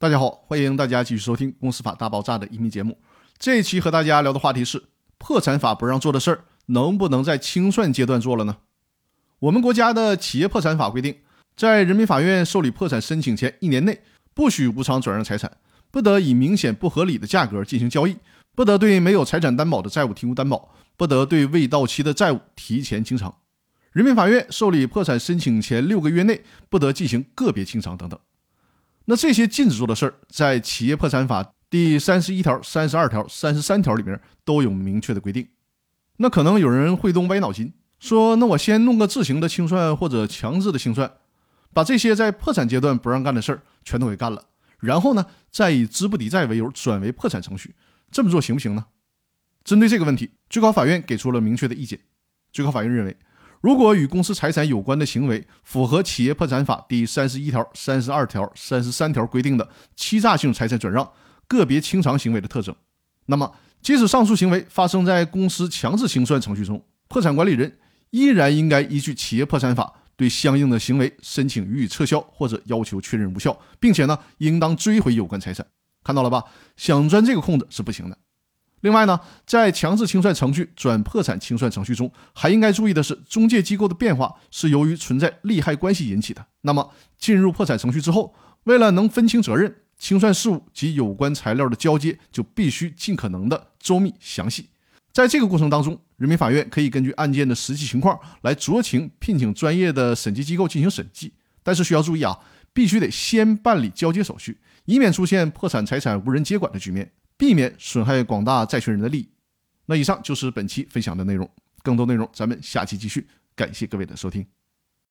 大家好，欢迎大家继续收听《公司法大爆炸》的移民节目。这一期和大家聊的话题是：破产法不让做的事儿，能不能在清算阶段做了呢？我们国家的企业破产法规定，在人民法院受理破产申请前一年内，不许无偿转让财产，不得以明显不合理的价格进行交易，不得对没有财产担保的债务提供担保，不得对未到期的债务提前清偿。人民法院受理破产申请前六个月内，不得进行个别清偿等等。那这些禁止做的事儿，在《企业破产法》第三十一条、三十二条、三十三条里面都有明确的规定。那可能有人会动歪脑筋，说：“那我先弄个自行的清算或者强制的清算，把这些在破产阶段不让干的事儿全都给干了，然后呢，再以资不抵债为由转为破产程序，这么做行不行呢？”针对这个问题，最高法院给出了明确的意见。最高法院认为。如果与公司财产有关的行为符合《企业破产法》第三十一条、三十二条、三十三条规定的欺诈性财产转让、个别清偿行为的特征，那么即使上述行为发生在公司强制清算程序中，破产管理人依然应该依据《企业破产法》对相应的行为申请予以撤销或者要求确认无效，并且呢，应当追回有关财产。看到了吧？想钻这个空子是不行的。另外呢，在强制清算程序转破产清算程序中，还应该注意的是，中介机构的变化是由于存在利害关系引起的。那么，进入破产程序之后，为了能分清责任，清算事务及有关材料的交接就必须尽可能的周密详细。在这个过程当中，人民法院可以根据案件的实际情况来酌情聘请专业的审计机构进行审计，但是需要注意啊，必须得先办理交接手续，以免出现破产财产无人接管的局面。避免损害广大债权人的利益。那以上就是本期分享的内容，更多内容咱们下期继续。感谢各位的收听。